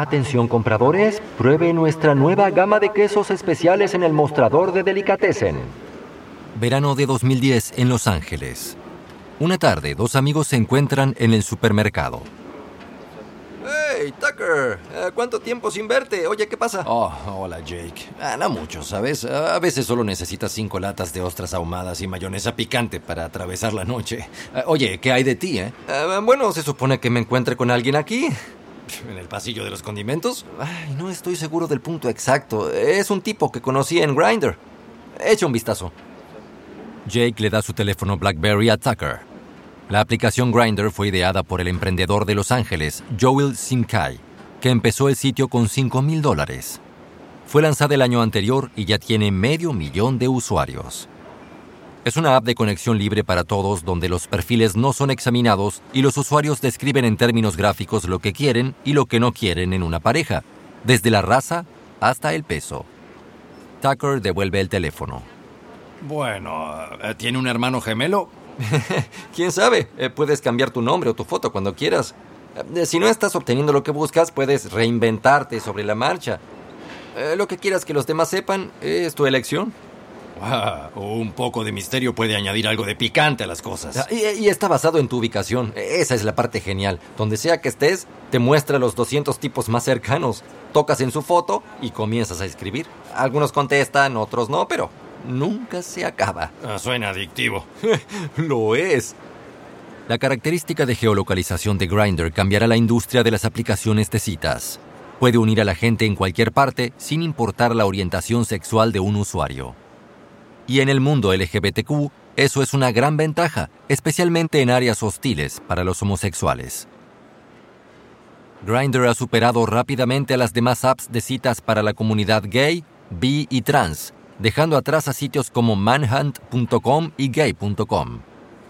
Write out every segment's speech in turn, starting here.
Atención compradores, pruebe nuestra nueva gama de quesos especiales en el mostrador de Delicatessen. Verano de 2010 en Los Ángeles. Una tarde, dos amigos se encuentran en el supermercado. Hey, Tucker, eh, ¿cuánto tiempo sin verte? Oye, ¿qué pasa? Oh, hola Jake. Ah, no mucho, ¿sabes? A veces solo necesitas cinco latas de ostras ahumadas y mayonesa picante para atravesar la noche. Ah, oye, ¿qué hay de ti, eh? Eh, bueno, se supone que me encuentre con alguien aquí. ¿En el pasillo de los condimentos? Ay, no estoy seguro del punto exacto. Es un tipo que conocí en Grindr. Echa un vistazo. Jake le da su teléfono BlackBerry a Tucker. La aplicación Grindr fue ideada por el emprendedor de Los Ángeles, Joel Simkai, que empezó el sitio con 5 mil dólares. Fue lanzada el año anterior y ya tiene medio millón de usuarios. Es una app de conexión libre para todos donde los perfiles no son examinados y los usuarios describen en términos gráficos lo que quieren y lo que no quieren en una pareja, desde la raza hasta el peso. Tucker devuelve el teléfono. Bueno, eh, ¿tiene un hermano gemelo? ¿Quién sabe? Eh, puedes cambiar tu nombre o tu foto cuando quieras. Eh, si no estás obteniendo lo que buscas, puedes reinventarte sobre la marcha. lo que quieras que los demás sepan es tu elección. Un poco de misterio puede añadir algo de picante a las cosas. Ah, y, está basado en tu ubicación. Esa es la parte genial. Donde sea que estés, te muestra los 200 tipos más cercanos. Tocas en su foto y comienzas a escribir. Algunos contestan, otros no, pero nunca se acaba. Ah, suena adictivo. Lo es. La característica de geolocalización de Grindr cambiará la industria de las aplicaciones de citas. Puede unir a la gente en cualquier parte sin importar la orientación sexual de un usuario. Y en el mundo LGBTQ, eso es una gran ventaja, especialmente en áreas hostiles para los homosexuales. Grindr ha superado rápidamente a las demás apps de citas para la comunidad gay, bi y trans, dejando atrás a sitios como manhunt.com y gay.com.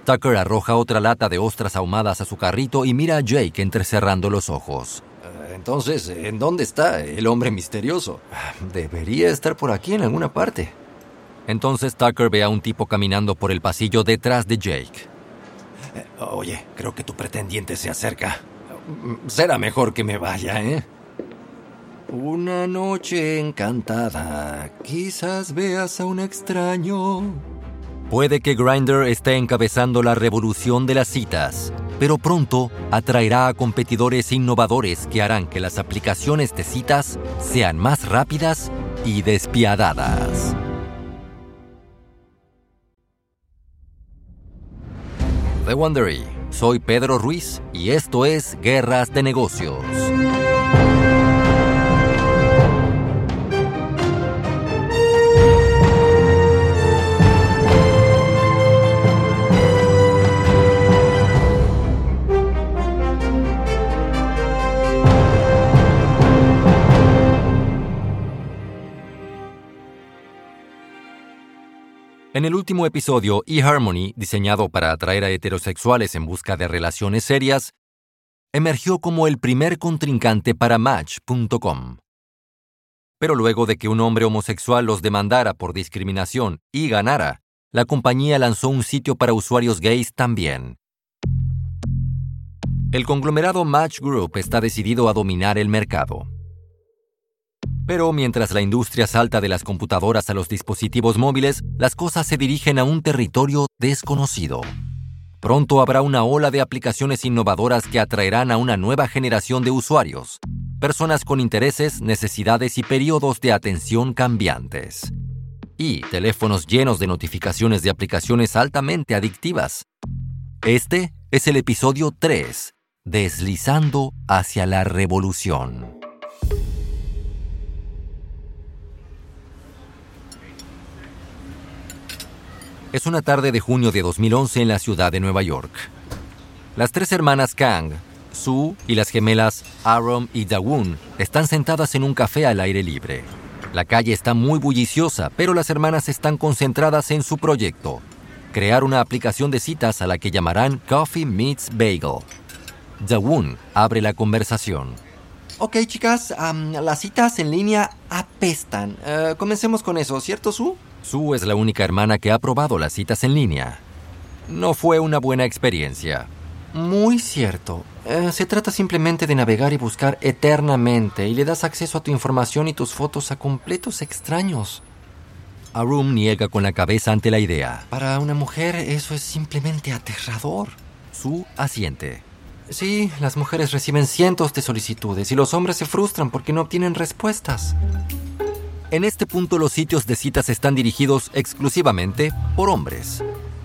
Tucker arroja otra lata de ostras ahumadas a su carrito y mira a Jake entrecerrando los ojos. Eh, entonces, ¿en dónde está el hombre misterioso? Debería estar por aquí en alguna parte. Entonces Tucker ve a un tipo caminando por el pasillo detrás de Jake. Eh, oye, creo que tu pretendiente se acerca. Será mejor que me vaya, ¿eh? Una noche encantada, quizás veas a un extraño. Puede que Grindr esté encabezando la revolución de las citas, pero pronto atraerá a competidores innovadores que harán que las aplicaciones de citas sean más rápidas y despiadadas. The Wondery. Soy Pedro Ruiz y esto es Guerras de Negocios. En el último episodio, eHarmony, diseñado para atraer a heterosexuales en busca de relaciones serias, emergió como el primer contrincante para Match.com. Pero luego de que un hombre homosexual los demandara por discriminación y ganara, la compañía lanzó un sitio para usuarios gays también. El conglomerado Match Group está decidido a dominar el mercado. Pero mientras la industria salta de las computadoras a los dispositivos móviles, las cosas se dirigen a un territorio desconocido. Pronto habrá una ola de aplicaciones innovadoras que atraerán a una nueva generación de usuarios, personas con intereses, necesidades y periodos de atención cambiantes. Y teléfonos llenos de notificaciones de aplicaciones altamente adictivas. Este es el episodio 3, Deslizando hacia la Revolución. Es una tarde de junio de 2011 en la ciudad de Nueva York. Las tres hermanas Kang, Sue y las gemelas Aram y Dawoon están sentadas en un café al aire libre. La calle está muy bulliciosa, pero las hermanas están concentradas en su proyecto, crear una aplicación de citas a la que llamarán Coffee Meets Bagel. Dawoon abre la conversación. Ok, chicas, las citas en línea apestan. Eh, comencemos con eso, ¿cierto, Sue? Sue es la única hermana que ha probado las citas en línea. No fue una buena experiencia. Muy cierto. Eh, se trata simplemente de navegar y buscar eternamente y le das acceso a tu información y tus fotos a completos extraños. Arum niega con la cabeza ante la idea. Para una mujer eso es simplemente aterrador. Su asiente. Sí, las mujeres reciben cientos de solicitudes y los hombres se frustran porque no obtienen respuestas. En este punto los sitios de citas están dirigidos exclusivamente por hombres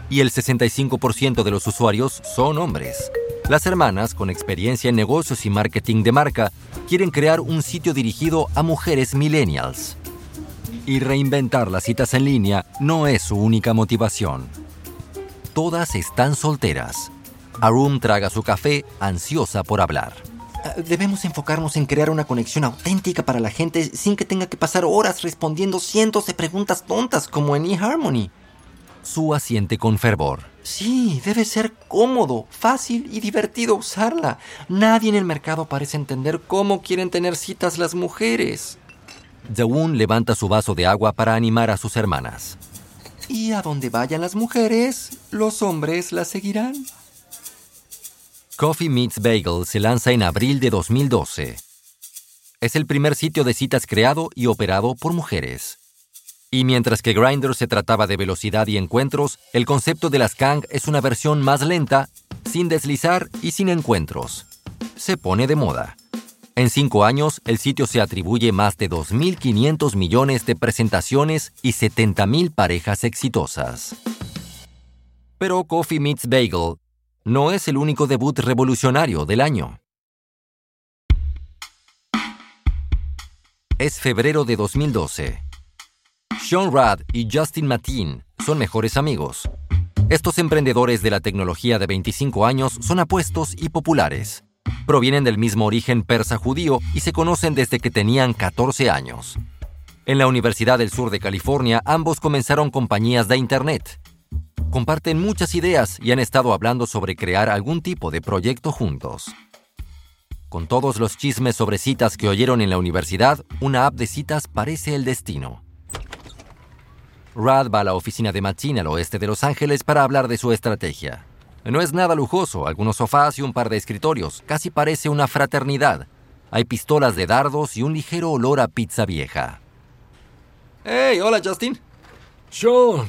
y el 65% de los usuarios son hombres. Las hermanas, con experiencia en negocios y marketing de marca, quieren crear un sitio dirigido a mujeres millennials. Y reinventar las citas en línea no es su única motivación. Todas están solteras. Arum traga su café, ansiosa por hablar. Ah, debemos enfocarnos en crear una conexión auténtica para la gente sin que tenga que pasar horas respondiendo cientos de preguntas tontas como en eHarmony. Su asiente con fervor. Sí, debe ser cómodo, fácil y divertido usarla. Nadie en el mercado parece entender cómo quieren tener citas las mujeres. Jawun levanta su vaso de agua para animar a sus hermanas. Y a donde vayan las mujeres, los hombres las seguirán. Coffee Meets Bagel se lanza en abril de 2012. Es el primer sitio de citas creado y operado por mujeres. Y mientras que Grindr se trataba de velocidad y encuentros, el concepto de las Kang es una versión más lenta, sin deslizar y sin encuentros. Se pone de moda. En cinco años, el sitio se atribuye más de 2.500 millones de presentaciones y 70.000 parejas exitosas. Pero Coffee Meets Bagel no es el único debut revolucionario del año. Es febrero de 2012 sean Rad y Justin Matin son mejores amigos. Estos emprendedores de la tecnología de 25 años son apuestos y populares. Provienen del mismo origen persa judío y se conocen desde que tenían 14 años. En la Universidad del Sur de California ambos comenzaron compañías de Internet. Comparten muchas ideas y han estado hablando sobre crear algún tipo de proyecto juntos. Con todos los chismes sobre citas que oyeron en la universidad, una app de citas parece el destino. Rad va a la oficina de Machin al oeste de Los Ángeles para hablar de su estrategia. No es nada lujoso, algunos sofás y un par de escritorios, casi parece una fraternidad. Hay pistolas de dardos y un ligero olor a pizza vieja. ¡Hey! Hola, Justin. Sean,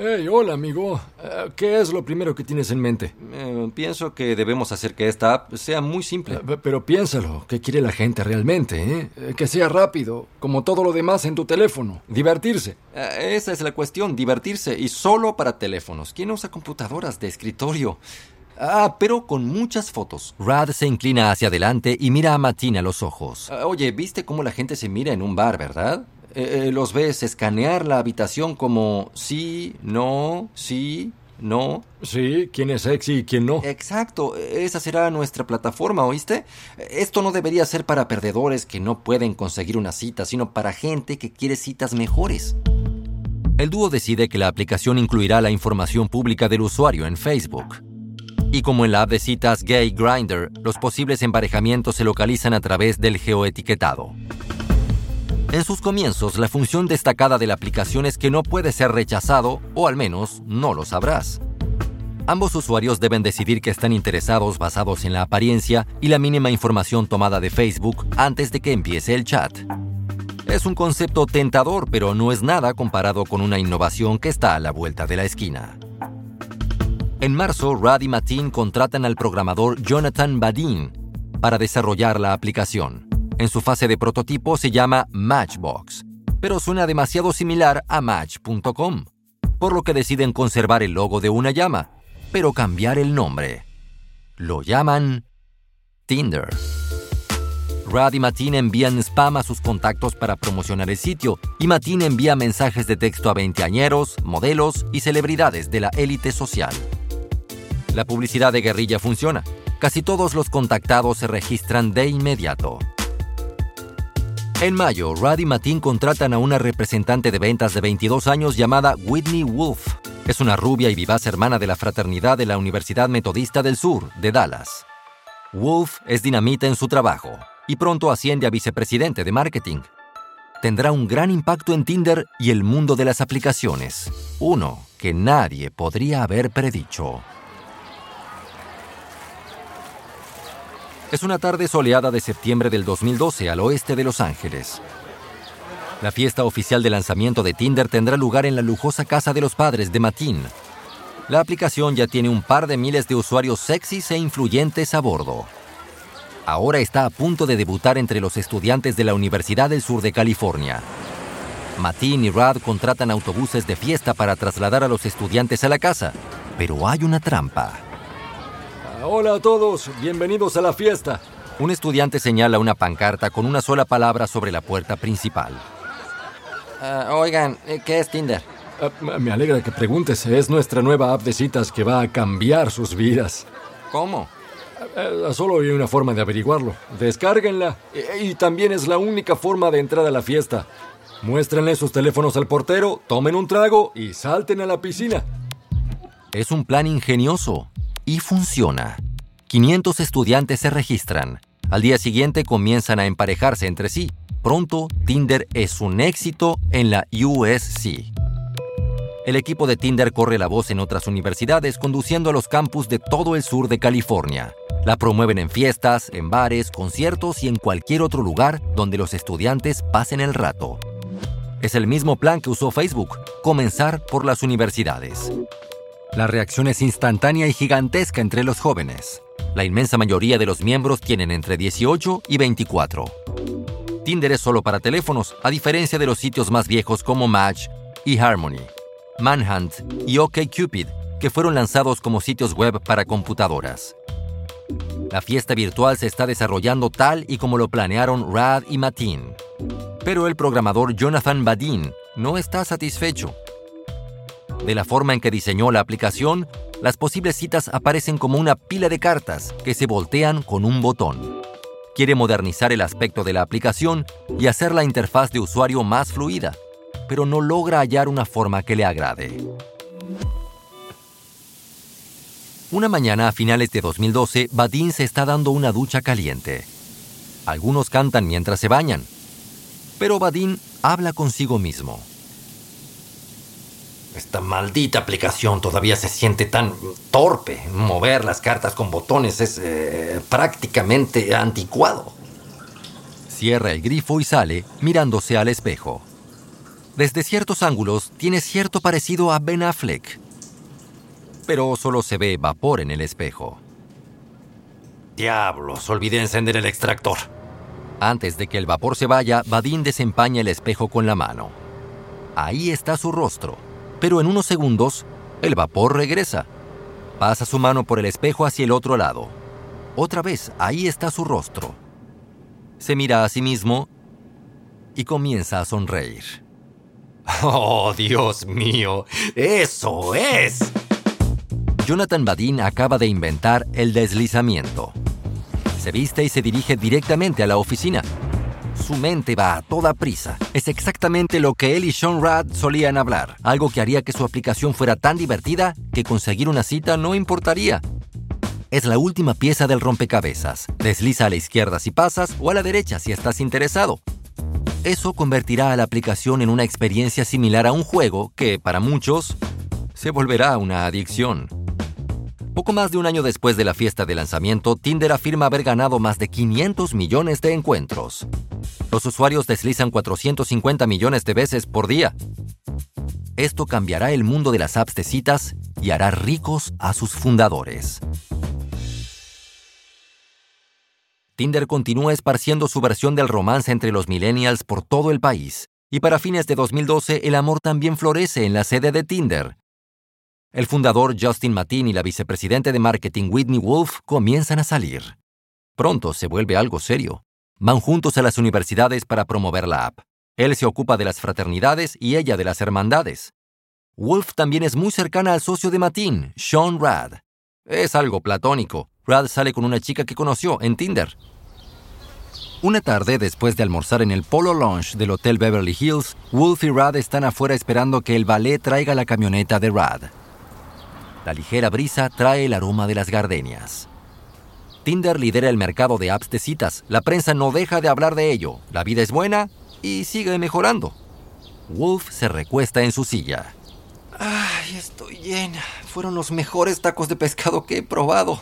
Hey, hola amigo. Eh, ¿Qué es lo primero que tienes en mente? Eh, pienso que debemos hacer que esta app sea muy simple. Eh, pero piénsalo, ¿qué quiere la gente realmente? Que sea rápido, como todo lo demás en tu teléfono. Divertirse. esa es la cuestión, divertirse. Y solo para teléfonos. ¿Quién usa computadoras de escritorio? Ah, pero con muchas fotos. Rad se inclina hacia adelante y mira a Martina a los ojos. oye, ¿viste cómo la gente se mira en un bar, verdad? Eh, eh, los ves escanear la habitación como sí, no, sí, no. Sí, quién es sexy y quién no. Exacto, esa será nuestra plataforma, ¿oíste? Esto no debería ser para perdedores que no pueden conseguir una cita, sino para gente que quiere citas mejores. El dúo decide que la aplicación incluirá la información pública del usuario en Facebook. Y como en la app de citas Gay Grinder, los posibles emparejamientos se localizan a través del geoetiquetado. En sus comienzos, la función destacada de la aplicación es que no puede ser rechazado, o al menos no lo sabrás. Ambos usuarios deben decidir que están interesados basados en la apariencia y la mínima información tomada de Facebook antes de que empiece el chat. Es un concepto tentador, pero no es nada comparado con una innovación que está a la vuelta de la esquina. En marzo, Rad y Matin contratan al programador Jonathan Badin para desarrollar la aplicación. En su fase de prototipo se llama Matchbox, pero suena demasiado similar a Match.com, por lo que deciden conservar el logo de una llama, pero cambiar el nombre. Lo llaman Tinder. Rad y Matin envían spam a sus contactos para promocionar el sitio, y Matin envía mensajes de texto a veinteañeros, modelos y celebridades de la élite social. La publicidad de guerrilla funciona. Casi todos los contactados se registran de inmediato. En mayo, Rad y Matin contratan a una representante de ventas de 22 años llamada Whitney Wolf. Es una rubia y vivaz hermana de la fraternidad de la Universidad Metodista del Sur, de Dallas. Wolf es dinamita en su trabajo y pronto asciende a vicepresidente de marketing. Tendrá un gran impacto en Tinder y el mundo de las aplicaciones, uno que nadie podría haber predicho. Es una tarde soleada de septiembre del 2012 al oeste de Los Ángeles. La fiesta oficial de lanzamiento de Tinder tendrá lugar en la lujosa casa de los padres de Matin. La aplicación ya tiene un par de miles de usuarios sexys e influyentes a bordo. Ahora está a punto de debutar entre los estudiantes de la Universidad del Sur de California. Matin y Rad contratan autobuses de fiesta para trasladar a los estudiantes a la casa, pero hay una trampa. Hola a todos, bienvenidos a la fiesta. Un estudiante señala una pancarta con una sola palabra sobre la puerta principal. Ah, oigan, eh, ¿qué es Tinder? Ah, me alegra que preguntes. Es nuestra nueva app de citas que va a cambiar sus vidas. ¿Cómo? Ah, solo hay una forma de averiguarlo. Descárguenla. Y, también es la única forma de entrar a la fiesta. Muéstrenle sus teléfonos al portero, tomen un trago y salten a la piscina. Es un plan ingenioso y funciona. 500 estudiantes se registran. Al día siguiente comienzan a emparejarse entre sí. Pronto, Tinder es un éxito en la USC. El equipo de Tinder corre la voz en otras universidades conduciendo a los campus de todo el sur de California. La promueven en fiestas, en bares, conciertos y en cualquier otro lugar donde los estudiantes pasen el rato. Es el mismo plan que usó Facebook, comenzar por las universidades. La reacción es instantánea y gigantesca entre los jóvenes. La inmensa mayoría de los miembros tienen entre 18 y 24. Tinder es solo para teléfonos, a diferencia de los sitios más viejos como Match y Harmony, Manhunt y OkCupid, que fueron lanzados como sitios web para computadoras. La fiesta virtual se está desarrollando tal y como lo planearon Rad y Matin. Pero el programador Jonathan Badin no está satisfecho. De la forma en que diseñó la aplicación, las posibles citas aparecen como una pila de cartas que se voltean con un botón quiere modernizar el aspecto de la aplicación y hacer la interfaz de usuario más fluida, pero no logra hallar una forma que le agrade. Una mañana a finales de 2012, Badin se está dando una ducha caliente. Algunos cantan mientras se bañan, pero Badin habla consigo mismo. Esta maldita aplicación todavía se siente tan torpe. Mover las cartas con botones es eh, prácticamente anticuado. Cierra el grifo y sale mirándose al espejo. Desde ciertos ángulos tiene cierto parecido a Ben Affleck, pero solo se ve vapor en el espejo. Diablos, olvidé encender el extractor. Antes de que el vapor se vaya, Badin desempaña el espejo con la mano. Ahí está su rostro pero en unos segundos el vapor regresa. Pasa su mano por el espejo hacia el otro lado. Otra vez, ahí está su rostro. Se mira a sí mismo y comienza a sonreír. ¡Oh, Dios mío! ¡Eso es! Jonathan Badin acaba de inventar el deslizamiento. Se viste y se dirige directamente a la oficina. Su mente va a toda prisa. Es exactamente lo que él y Sean Rad solían hablar. Algo que haría que su aplicación fuera tan divertida que conseguir una cita no importaría. Es la última pieza del rompecabezas. Desliza a la izquierda si pasas o a la derecha si estás interesado. Eso convertirá a la aplicación en una experiencia similar a un juego que, para muchos, se volverá una adicción. Poco más de un año después de la fiesta de lanzamiento, Tinder afirma haber ganado más de 500 millones de encuentros. Los usuarios deslizan 450 millones de veces por día. Esto cambiará el mundo de las apps de citas y hará ricos a sus fundadores. Tinder continúa esparciendo su versión del romance entre los millennials por todo el país, y para fines de 2012 el amor también florece en la sede de Tinder. El fundador Justin Matin y la vicepresidente de marketing Whitney Wolf comienzan a salir. Pronto se vuelve algo serio. Van juntos a las universidades para promover la app. Él se ocupa de las fraternidades y ella de las hermandades. Wolf también es muy cercana al socio de Matin, Sean Rad. Es algo platónico. Rad sale con una chica que conoció en Tinder. Una tarde, después de almorzar en el Polo Lounge del Hotel Beverly Hills, Wolf y Rad están afuera esperando que el ballet traiga la camioneta de Rad. La ligera brisa trae el aroma de las gardenias. Tinder lidera el mercado de apps de citas. La prensa no deja de hablar de ello. La vida es buena y sigue mejorando. Wolf se recuesta en su silla. Ay, estoy llena. Fueron los mejores tacos de pescado que he probado.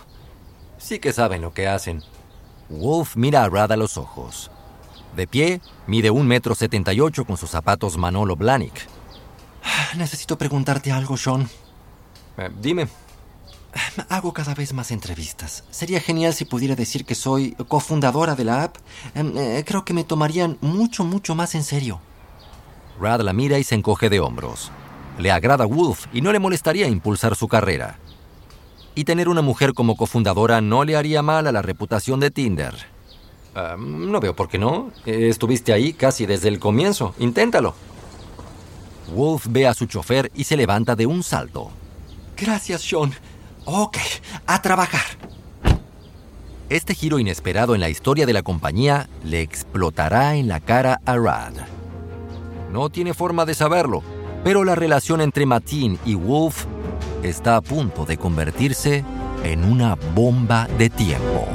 Sí que saben lo que hacen. Wolf mira a Rad a los ojos. De pie, mide un metro setenta y ocho con sus zapatos Manolo Blahnik. Necesito preguntarte algo, Sean. Eh, dime. Hago cada vez más entrevistas. Sería genial si pudiera decir que soy cofundadora de la app. Em, eh, creo que me tomarían mucho, mucho más en serio. Rad la mira y se encoge de hombros. Le agrada Wolf y no le molestaría impulsar su carrera. Y tener una mujer como cofundadora no le haría mal a la reputación de Tinder. Ah, no veo por qué no. Estuviste ahí casi desde el comienzo. Inténtalo. Wolf ve a su chofer y se levanta de un salto. Gracias, Sean. Ok, a trabajar. Este giro inesperado en la historia de la compañía le explotará en la cara a Rad. No tiene forma de saberlo, pero la relación entre Matin y Wolf está a punto de convertirse en una bomba de tiempo.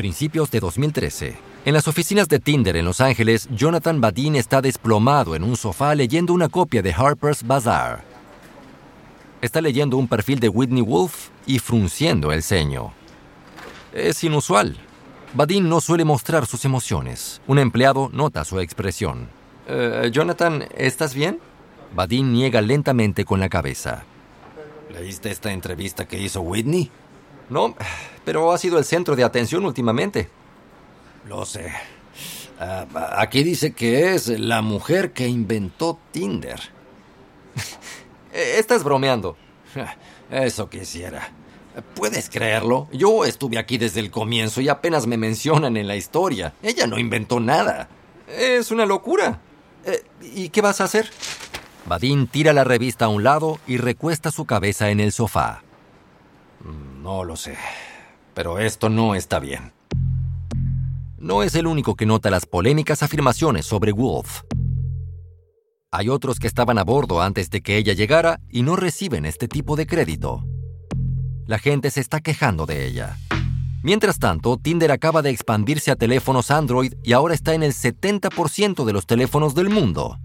Principios de 2013. En las oficinas de Tinder en Los Ángeles, Jonathan Badin está desplomado en un sofá leyendo una copia de Harper's Bazaar. Está leyendo un perfil de Whitney Wolf y frunciendo el ceño. Es inusual. Badin no suele mostrar sus emociones. Un empleado nota su expresión. Eh, Jonathan, ¿estás bien? Badin niega lentamente con la cabeza. ¿Leíste esta entrevista que hizo Whitney? No, pero ha sido el centro de atención últimamente. Lo sé. Ah, aquí dice que es la mujer que inventó Tinder. Estás bromeando. Eso quisiera. ¿Puedes creerlo? Yo estuve aquí desde el comienzo y apenas me mencionan en la historia. Ella no inventó nada. Es una locura. Eh, ¿Y qué vas a hacer? Badin tira la revista a un lado y recuesta su cabeza en el sofá. No lo sé, pero esto no está bien. No es el único que nota las polémicas afirmaciones sobre Wolf. Hay otros que estaban a bordo antes de que ella llegara y no reciben este tipo de crédito. La gente se está quejando de ella. Mientras tanto, Tinder acaba de expandirse a teléfonos Android y ahora está en el 70% de los teléfonos del mundo.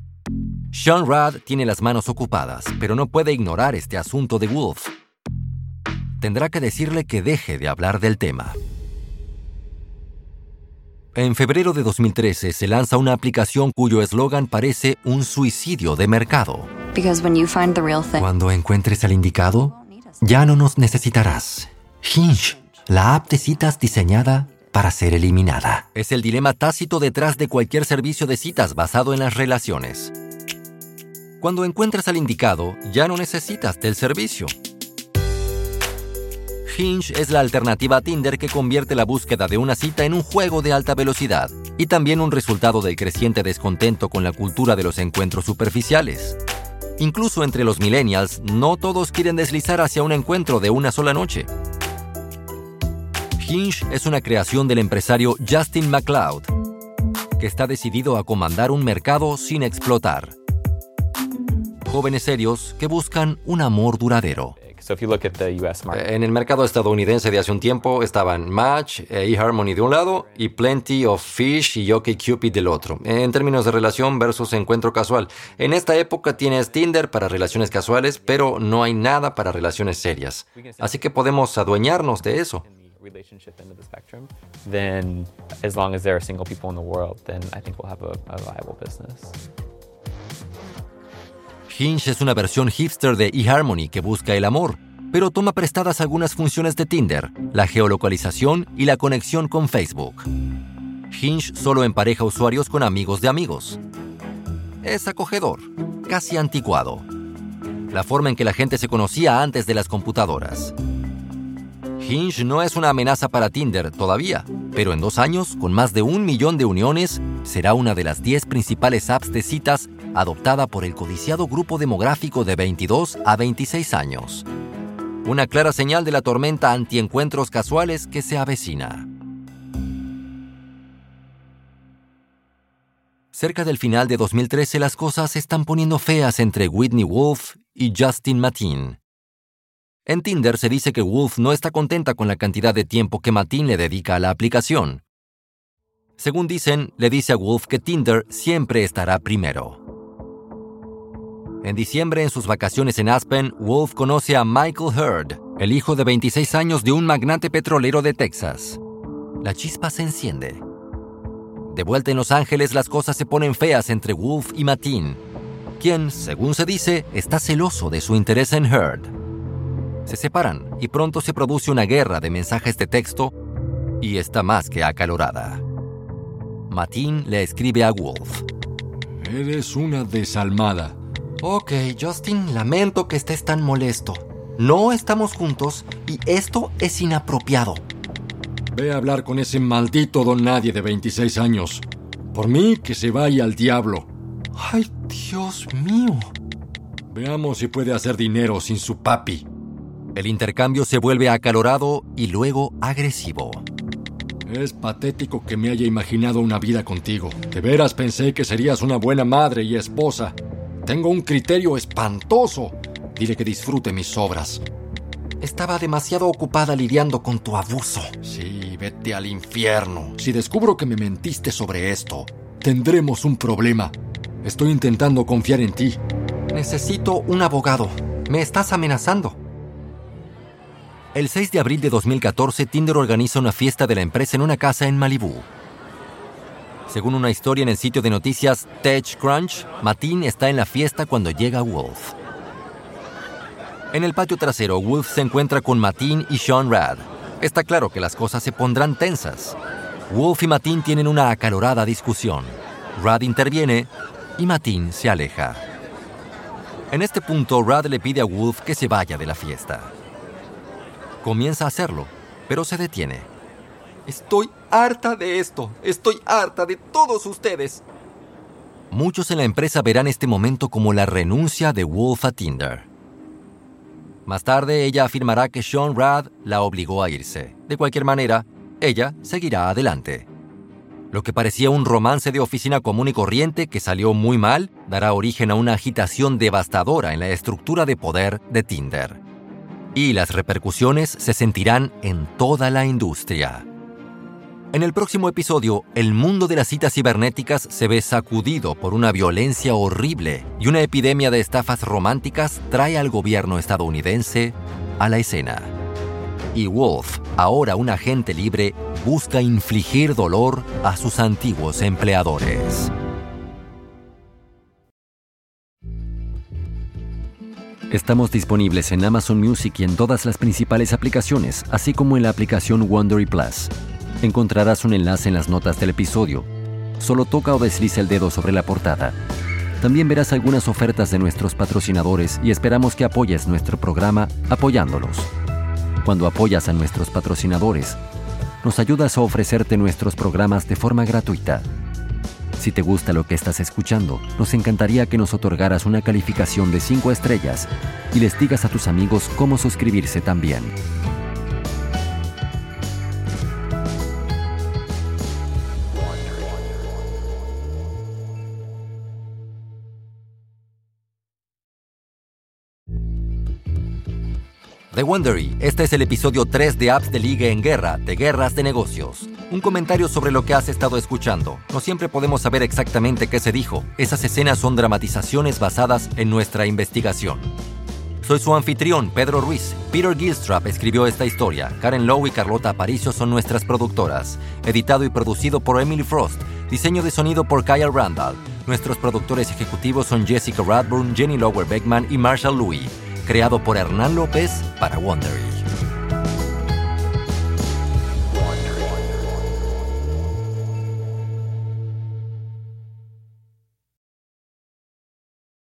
Sean Rad tiene las manos ocupadas, pero no puede ignorar este asunto de Wolf tendrá que decirle que deje de hablar del tema. En febrero de 2013 se lanza una aplicación cuyo eslogan parece un suicidio de mercado. Cuando encuentres al indicado, ya no nos necesitarás. Hinge, la app de citas diseñada para ser eliminada. Es el dilema tácito detrás de cualquier servicio de citas basado en las relaciones. Cuando encuentres al indicado, ya no necesitas del servicio. Hinge es la alternativa a Tinder que convierte la búsqueda de una cita en un juego de alta velocidad y también un resultado del creciente descontento con la cultura de los encuentros superficiales. Incluso entre los millennials, no todos quieren deslizar hacia un encuentro de una sola noche. Hinge es una creación del empresario Justin McLeod, que está decidido a comandar un mercado sin explotar. Jóvenes serios que buscan un amor duradero. En el mercado estadounidense de hace un tiempo estaban Match, e eHarmony de un lado y Plenty of Fish y OkCupid del otro, en términos de relación versus encuentro casual. En esta época tienes Tinder para relaciones casuales, pero no hay nada para relaciones serias. Así que podemos adueñarnos de eso. Hinge es una versión hipster de eHarmony que busca el amor, pero toma prestadas algunas funciones de Tinder, la geolocalización y la conexión con Facebook. Hinge solo empareja usuarios con amigos de amigos. Es acogedor, casi anticuado. La forma en que la gente se conocía antes de las computadoras. Hinge no es una amenaza para Tinder todavía, pero en dos años, con más de un millón de uniones, será una de las 10 principales apps de citas adoptada por el codiciado grupo demográfico de 22 a 26 años. Una clara señal de la tormenta antiencuentros casuales que se avecina. Cerca del final de 2013 las cosas se están poniendo feas entre Whitney Wolf y Justin Matin. En Tinder se dice que Wolf no está contenta con la cantidad de tiempo que Matin le dedica a la aplicación. Según dicen, le dice a Wolf que Tinder siempre estará primero. En diciembre, en sus vacaciones en Aspen, Wolf conoce a Michael Hurd, el hijo de 26 años de un magnate petrolero de Texas. La chispa se enciende. De vuelta en Los Ángeles, las cosas se ponen feas entre Wolf y Matin, quien, según se dice, está celoso de su interés en Hurd. Se separan y pronto se produce una guerra de mensajes de texto y está más que acalorada. Matin le escribe a Wolf. Eres una desalmada. Ok, Justin, lamento que estés tan molesto. No estamos juntos y esto es inapropiado. Ve a hablar con ese maldito don nadie de 26 años. Por mí, que se vaya al diablo. Ay, Dios mío. Veamos si puede hacer dinero sin su papi. El intercambio se vuelve acalorado y luego agresivo. Es patético que me haya imaginado una vida contigo. De veras pensé que serías una buena madre y esposa. Tengo un criterio espantoso. Dile que disfrute mis obras. Estaba demasiado ocupada lidiando con tu abuso. Sí, vete al infierno. Si descubro que me mentiste sobre esto, tendremos un problema. Estoy intentando confiar en ti. Necesito un abogado. Me estás amenazando. El 6 de abril de 2014, Tinder organiza una fiesta de la empresa en una casa en Malibú. Según una historia en el sitio de noticias TechCrunch, Matin está en la fiesta cuando llega Wolf. En el patio trasero, Wolf se encuentra con Matin y Sean Rad. Está claro que las cosas se pondrán tensas. Wolf y Matin tienen una acalorada discusión. Rad interviene y Matin se aleja. En este punto, Rad le pide a Wolf que se vaya de la fiesta. Comienza a hacerlo, pero se detiene. Estoy harta de esto. Estoy harta de todos ustedes. Muchos en la empresa verán este momento como la renuncia de Wolf a Tinder. Más tarde, ella afirmará que Sean Rad la obligó a irse. De cualquier manera, ella seguirá adelante. Lo que parecía un romance de oficina común y corriente que salió muy mal dará origen a una agitación devastadora en la estructura de poder de Tinder. Y las repercusiones se sentirán en toda la industria. En el próximo episodio, el mundo de las citas cibernéticas se ve sacudido por una violencia horrible y una epidemia de estafas románticas trae al gobierno estadounidense a la escena. Y Wolf, ahora un agente libre, busca infligir dolor a sus antiguos empleadores. Estamos disponibles en Amazon Music y en todas las principales aplicaciones, así como en la aplicación Wondery Plus. Encontrarás un enlace en las notas del episodio. Solo toca o desliza el dedo sobre la portada. También verás algunas ofertas de nuestros patrocinadores y esperamos que apoyes nuestro programa apoyándolos. Cuando apoyas a nuestros patrocinadores, nos ayudas a ofrecerte nuestros programas de forma gratuita. Si te gusta lo que estás escuchando, nos encantaría que nos otorgaras una calificación de 5 estrellas y les digas a tus amigos cómo suscribirse también. The Wondery, este es el episodio 3 de Apps de Liga en Guerra, de Guerras de Negocios. Un comentario sobre lo que has estado escuchando. No siempre podemos saber exactamente qué se dijo. Esas escenas son dramatizaciones basadas en nuestra investigación. Soy su anfitrión, Pedro Ruiz. Peter Gilstrap escribió esta historia. Karen Lowe y Carlota Aparicio son nuestras productoras. Editado y producido por Emily Frost. Diseño de sonido por Kyle Randall. Nuestros productores ejecutivos son Jessica Radburn, Jenny Lower Beckman y Marshall Louis creado por Hernán López para Wondery.